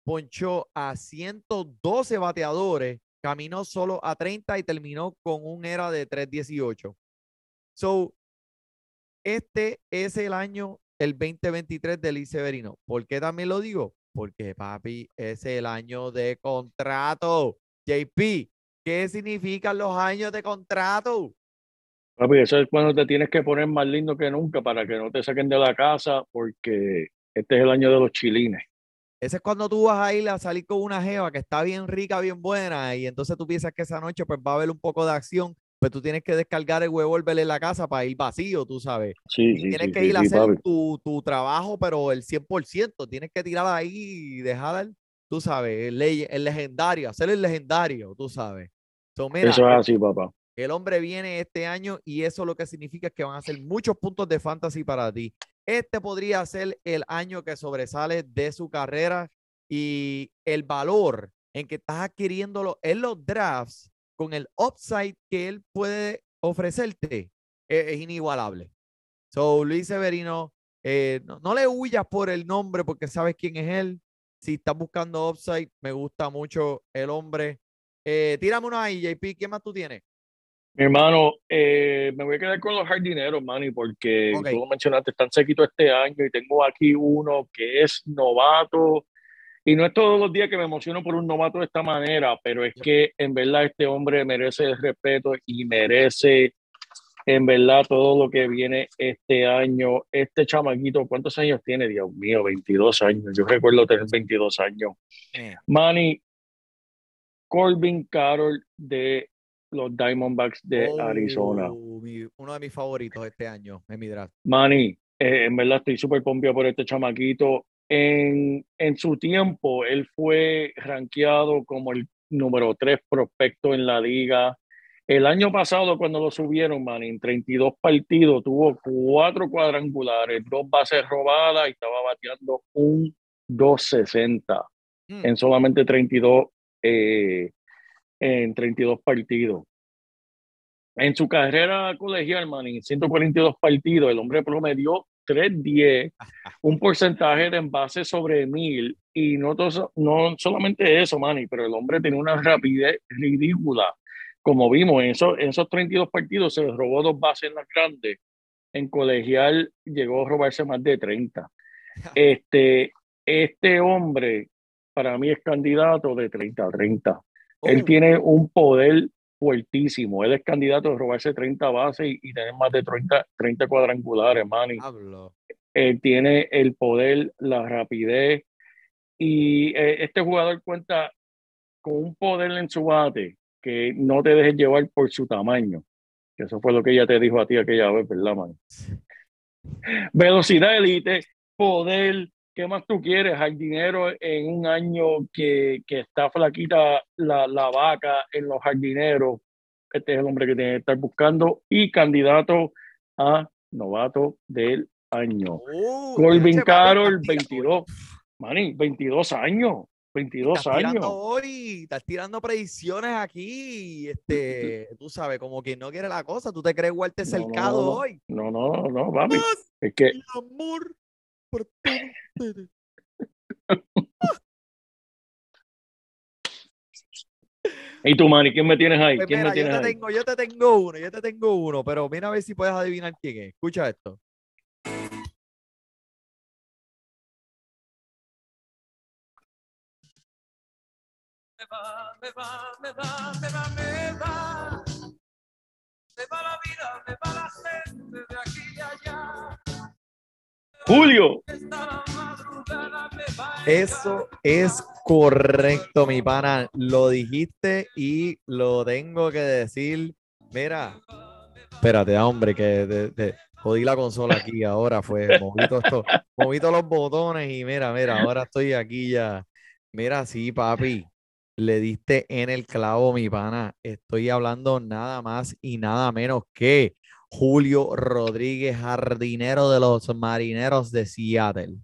ponchó a 112 bateadores, caminó solo a 30 y terminó con un era de 318. So, este es el año, el 2023 de Liz Severino. ¿Por qué también lo digo? Porque, papi, es el año de contrato. JP, ¿qué significan los años de contrato? Papi, eso es cuando te tienes que poner más lindo que nunca para que no te saquen de la casa, porque este es el año de los chilines. Ese es cuando tú vas a ir a salir con una jeva que está bien rica, bien buena, y entonces tú piensas que esa noche pues va a haber un poco de acción, pues tú tienes que descargar el huevo en la casa para ir vacío, tú sabes. Sí, Y sí, tienes sí, que ir a hacer tu, tu trabajo, pero el 100%. Tienes que tirar ahí y dejar, el- tú sabes, el, ley- el legendario, hacer el legendario, tú sabes. So, mira, Eso es así, papá. El hombre viene este año y eso lo que significa es que van a ser muchos puntos de fantasy para ti. Este podría ser el año que sobresale de su carrera y el valor en que estás adquiriéndolo en los drafts con el upside que él puede ofrecerte es, es inigualable. So, Luis Severino, eh, no, le huyas por el nombre porque sabes quién es él. Si estás buscando upside, me gusta mucho el hombre. Eh, tírame uno ahí, JP. ¿Qué más tú tienes? Hermano, eh, me voy a quedar con los jardineros, Manny, porque Ok. tú lo mencionaste, están sequitos este año y tengo aquí uno que es novato. Y no es todos los días que me emociono por un novato de esta manera, pero es que en verdad este hombre merece el respeto y merece en verdad todo lo que viene este año. Este chamaquito, ¿cuántos años tiene? Dios mío, 22 años. Yo recuerdo tener 22 años. Manny, Corbin Carroll de los Diamondbacks de Arizona. Oh, mi- uno de mis favoritos este año en mi draft. Manny, eh, en verdad estoy súper pompeado por este chamaquito. En, en su tiempo, él fue rankeado como el número tres prospecto en la liga. El año pasado, cuando lo subieron, man, en 32 partidos, tuvo cuatro cuadrangulares, dos bases robadas y estaba bateando un 260 Mm. en solamente 32, eh, en 32 partidos. En su carrera colegial, man, en 142 partidos, el hombre promedió 310, un porcentaje de envase sobre mil, y no, no solamente eso, Manny, pero el hombre tenía una rapidez ridícula. Como vimos, en esos, en esos 32 partidos se robó dos bases en las grandes. En colegial llegó a robarse más de 30. Este, este hombre, para mí, es candidato de 30 a 30. Él tiene un poder fuertísimo. Él es candidato a robarse 30 bases y, y tener más de 30, 30 cuadrangulares, Manny. Hablo. Él tiene el poder, la rapidez. Y eh, este jugador cuenta con un poder en su bate que no te dejes llevar por su tamaño. Que Eso fue lo que ella te dijo a ti aquella vez, ¿verdad, man? Velocidad elite, poder, ¿qué más tú quieres? Jardinero en un año que, que está flaquita la, la vaca en los jardineros. Este es el hombre que tiene que estar buscando y candidato a novato del año. Oh, Colvin papi, Carroll, estás tirando- 22. Manny, 22 años. 22 Estás tirando años. hoy, estás tirando predicciones aquí, este, tú sabes, como quien no quiere la cosa, tú te crees Walter No, no, Cercado no, hoy. No, no, no, papi. Es que amor por todos ustedes. ¿Y tú, Manny? ¿Quién me tienes ahí? Pues ¿Quién mira, me yo tienes te ahí? tengo, yo te tengo uno, yo te tengo uno, pero mira a ver si puedes adivinar quién es. Escucha esto. Me va, me va, me va, me va, me va. Me va la vida, me va la gente Julio. Eso es correcto, mi pana. Lo dijiste y lo tengo que decir. Mira, espérate, hombre, que te- jodí la consola aquí ahora. Fue moví todo esto, moví todos los botones y mira, mira, ahora estoy aquí ya. Mira, sí, papi, le diste en el clavo, mi pana. Estoy hablando nada más y nada menos que Julio Rodríguez, jardinero de los marineros de Seattle.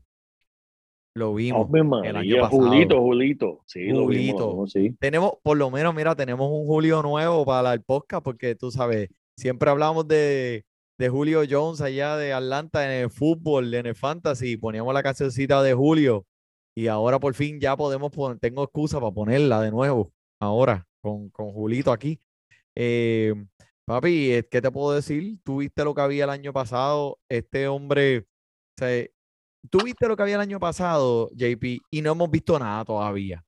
Lo vimos. Ave año María, pasado. Julito, Julito. Sí, lo Julito. vimos, ¿no? sí. Tenemos, por lo menos, mira, tenemos un Julio nuevo para el podcast, porque tú sabes, siempre hablamos de, de Julio Jones allá de Atlanta en el fútbol, en el fantasy, poníamos la cancioncita de Julio, y ahora por fin ya podemos poner, tengo excusa para ponerla de nuevo, ahora, con, con Julito aquí. Eh, papi, ¿qué te puedo decir? Tú viste lo que había el año pasado, este hombre, o tú viste lo que había el año pasado, JP, y no hemos visto nada todavía.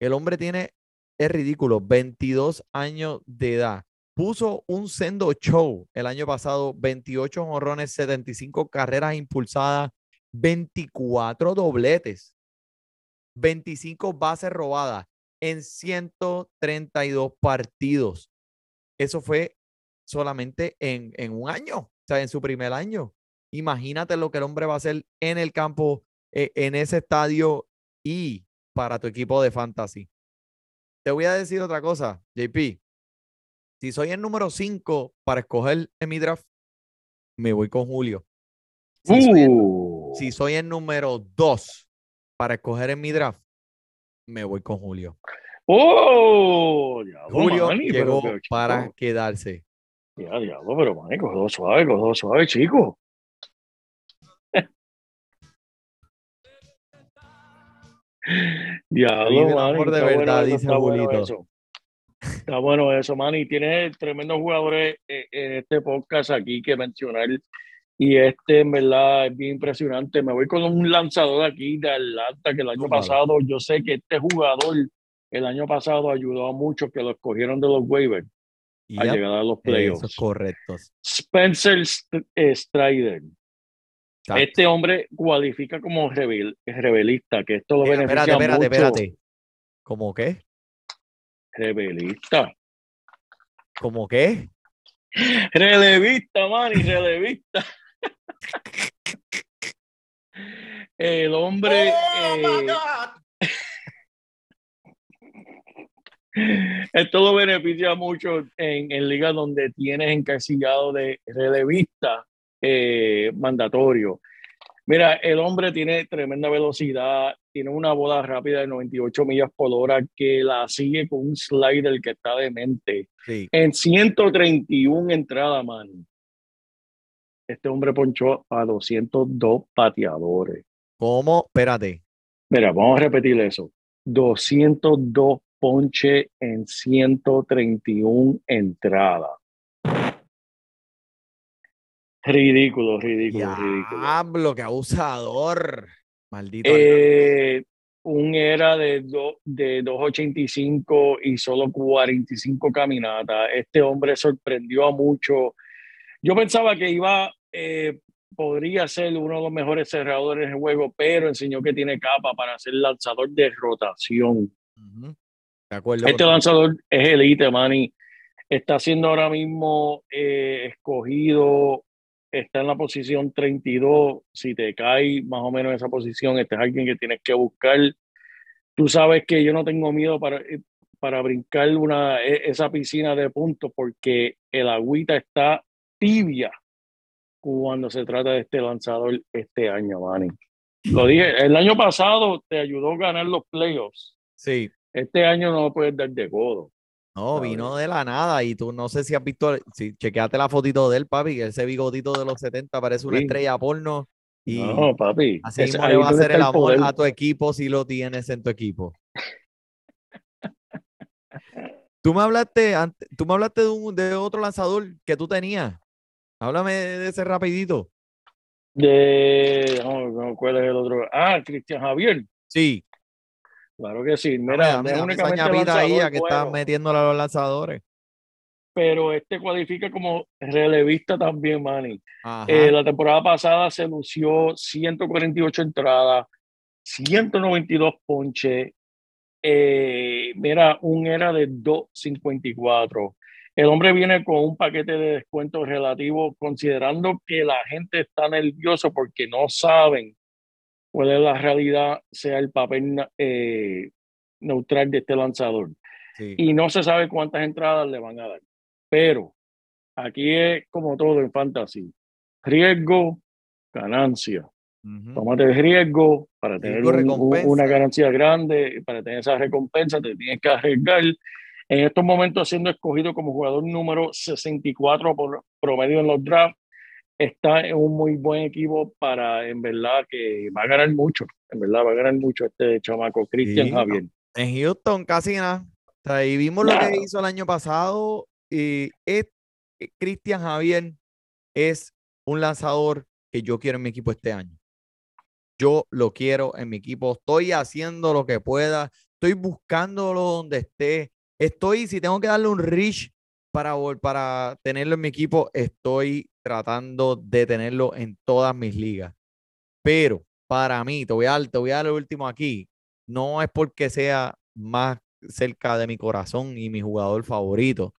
El hombre tiene, es ridículo, 22 años de edad. Puso un sendo show el año pasado, 28 honrones, 75 carreras impulsadas, 24 dobletes, 25 bases robadas en 132 partidos. Eso fue solamente en, en un año, o sea, en su primer año. Imagínate lo que el hombre va a hacer en el campo, eh, en ese estadio y para tu equipo de fantasy. Te voy a decir otra cosa, JP. Si soy el número 5 para escoger en mi draft, me voy con Julio. Si, soy el, Uh, si soy el número 2 para escoger en mi draft, me voy con Julio. ¡Oh! Julio llegó para quedarse. Ya, diablo, pero Manny, cogió suave, cogió suave, chico. Diablo, el Manny, amor de bueno verdad, dice está bueno eso. Está bueno eso, Manny. Tienes tremendos jugadores eh, en este podcast aquí que mencionar. Y este, en verdad, es bien impresionante. Me voy con un lanzador aquí de Atlanta que el año pasado, yo sé que este jugador el año pasado ayudó a muchos que lo escogieron de los waivers Y a llegar a los eso es playoffs. correcto. Spencer St- eh, Strider. Exacto. Este hombre cualifica como rebel, rebelista, que esto lo Mira, beneficia espérate, espérate, mucho. espérate. ¿Cómo qué? Rebelista. ¿Cómo qué? Relevista, man, y relevista. El hombre. Oh, my eh, God. Esto lo beneficia mucho en, en ligas donde tienes encasillado de relevista eh, mandatorio. Mira, el hombre tiene tremenda velocidad, tiene una bola rápida de 98 millas por hora que la sigue con un slider que está demente. Sí. En 131 entradas, man. Este hombre ponchó a 202 pateadores. ¿Cómo? Espérate. Mira, vamos a repetir eso. 202 ponche en 131 entradas. Ridículo, ridículo, ridículo. Diablo, qué abusador. Maldito. Eh, un era de, do- de 2.85 y solo 45 caminatas. Este hombre sorprendió a mucho. Yo pensaba que iba, eh, podría ser uno de los mejores cerradores del juego, pero enseñó que tiene capa para ser lanzador de rotación. Ujú. De acuerdo. Este lanzador es elite, Manny. Está siendo ahora mismo eh, escogido, está en la posición 32. Si te cae más o menos en esa posición, este es alguien que tienes que buscar. Tú sabes que yo no tengo miedo para, eh, para brincar una, e- esa piscina de puntos porque el agüita está tibia cuando se trata de este lanzador este año, Manny. Lo dije, el año pasado te ayudó a ganar los playoffs. Sí. Este año no puedes dar de codo. No, ¿sabes? vino de la nada y tú no sé si has visto, si chequeate la fotito de él, papi, que ese bigotito de los 70 parece una Sí. estrella porno y No, papi. así mismo le va a hacer el amor a tu equipo si lo tienes en tu equipo. Tú me hablaste, tú me hablaste de, un, de otro lanzador que tú tenías. Háblame de ese rapidito. De, no, ¿cuál es el otro? Ah, Cristian Javier. Sí, Claro que sí. Mira, esa únicamente ñapita ahí a que bueno, metiéndole a los lanzadores. pero este cualifica como relevista también, Manny. Eh, la temporada pasada se lució 148 entradas, 192 ponches. Eh, mira, un era de 254. El hombre viene con un paquete de descuentos relativo, considerando que la gente está nervioso porque no saben cuál es la realidad, sea el papel eh, neutral de este lanzador. Sí. Y no se sabe cuántas entradas le van a dar. Pero aquí es como todo en fantasy. Riesgo, ganancia. Ujú. Tómate el riesgo para tener un- una ganancia grande, para tener esa recompensa, te tienes que arriesgar. En estos momentos siendo escogido como jugador número 64 por promedio en los drafts, está en un muy buen equipo para, en verdad, que va a ganar mucho. En verdad, va a ganar mucho este chamaco, Cristian Sí, Javier. En Houston casi nada. O sea, y vimos lo que hizo el año pasado. Y es, eh, Cristian Javier es un lanzador que yo quiero en mi equipo este año. Yo lo quiero en mi equipo. Estoy haciendo lo que pueda. Estoy buscándolo donde esté. Estoy, si tengo que darle un reach para, para tenerlo en mi equipo, estoy tratando de tenerlo en todas mis ligas. Pero para mí, te voy a dar, te voy a dar el último aquí. No es porque sea más cerca de mi corazón y mi jugador favorito.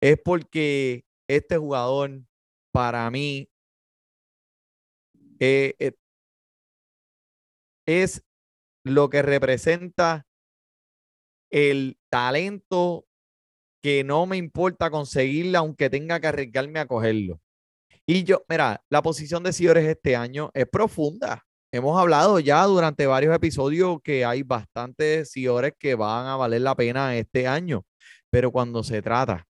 Es porque este jugador, para mí, eh, eh, es lo que representa el talento que no me importa conseguirle, aunque tenga que arriesgarme a cogerlo. Y yo, mira, la posición de Ciores este año es profunda. Hemos hablado ya durante varios episodios que hay bastantes Ciores que van a valer la pena este año. Pero cuando se trata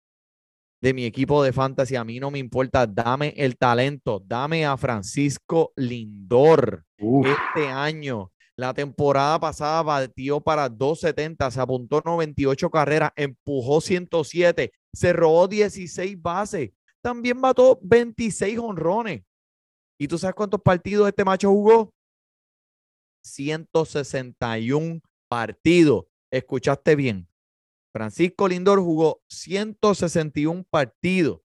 de mi equipo de fantasy, a mí no me importa, dame el talento, dame a Francisco Lindor Uf, este año. La temporada pasada batió para 270, se apuntó 98 carreras, empujó 107, se robó 16 bases, también mató 26 honrones. ¿Y tú sabes cuántos partidos este macho jugó? 161 partidos. Escuchaste bien. Francisco Lindor jugó 161 partidos.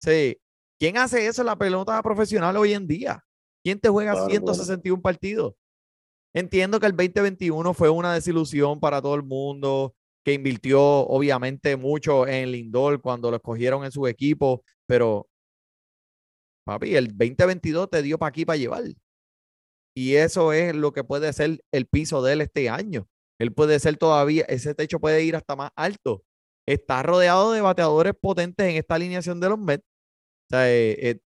Sí. ¿Quién hace eso en la pelota profesional hoy en día? ¿Quién te juega Claro, claro. 161 partidos? Entiendo que el 2021 fue una desilusión para todo el mundo, que invirtió obviamente mucho en Lindor cuando lo escogieron en su equipo, pero papi, el 2022 te dio para aquí para llevar. Y eso es lo que puede ser el piso de él este año. Él puede ser todavía, ese techo puede ir hasta más alto. Está rodeado de bateadores potentes en esta alineación de los Mets. O sea, eh, eh,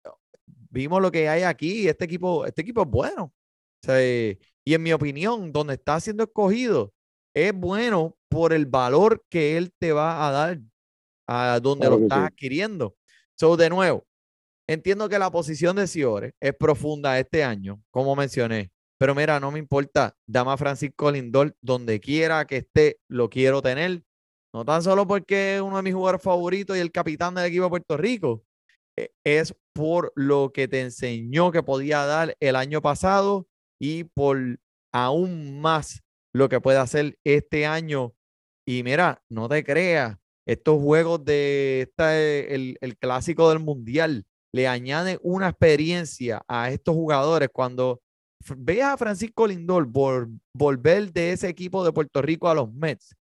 vimos lo que hay aquí. Este equipo, este equipo es bueno. O sea, eh, y en mi opinión, donde está siendo escogido, es bueno por el valor que él te va a dar a donde Claro lo estás sí. adquiriendo. So, de nuevo, entiendo que la posición de Ciore es profunda este año, como mencioné. Pero mira, no me importa. Dama Francisco Lindor, donde quiera que esté, lo quiero tener. No tan solo porque es uno de mis jugadores favoritos y el capitán del equipo de Puerto Rico. eh, Es por lo que te enseñó que podía dar el año pasado y por aún más lo que puede hacer este año. Y mira, no te creas, estos juegos de esta, eh, el, el clásico del mundial le añaden una experiencia a estos jugadores cuando veas a Francisco Lindor vol- volver de ese equipo de Puerto Rico a los Mets,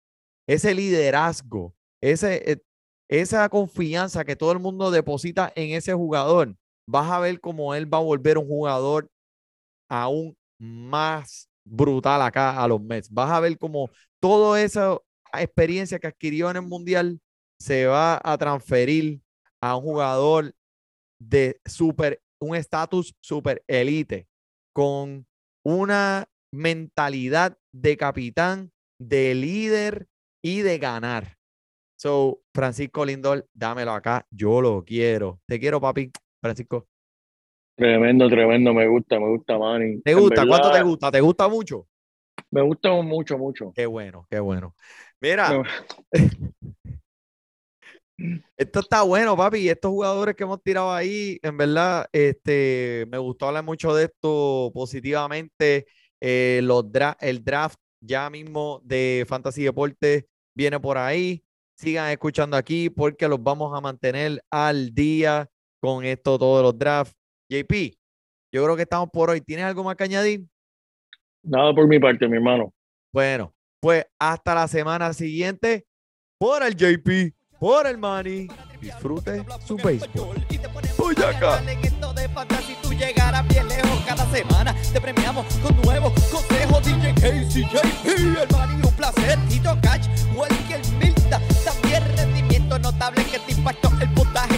ese liderazgo, ese, eh, esa confianza que todo el mundo deposita en ese jugador, vas a ver cómo él va a volver un jugador aún más brutal acá a los Mets. Vas a ver cómo toda esa experiencia que adquirió en el Mundial se va a transferir a un jugador de super, un estatus super elite, con una mentalidad de capitán, de líder y de ganar. So, Francisco Lindor, dámelo acá, yo lo quiero. Te quiero, papi, Francisco. Tremendo, tremendo, me gusta, me gusta, Manny. ¿Te gusta? ¿Cuánto te gusta? ¿Te gusta mucho? Me gusta mucho, mucho. Qué bueno, qué bueno. Mira, No. esto está bueno, papi. Estos jugadores que hemos tirado ahí, en verdad, este, me gustó hablar mucho de esto positivamente. Eh, los dra- el draft ya mismo de Fantasy Deportes viene por ahí. Sigan escuchando aquí porque los vamos a mantener al día con esto, todos los drafts. JP, yo creo que estamos por hoy. ¿Tienes algo más que añadir? Nada por mi parte, mi hermano. Bueno, pues hasta la semana siguiente. Por el JP, por el Manny. Disfrute su béisbol. Voy acá. El Manny, un placer. Rendimiento notable que te impactó el puntaje.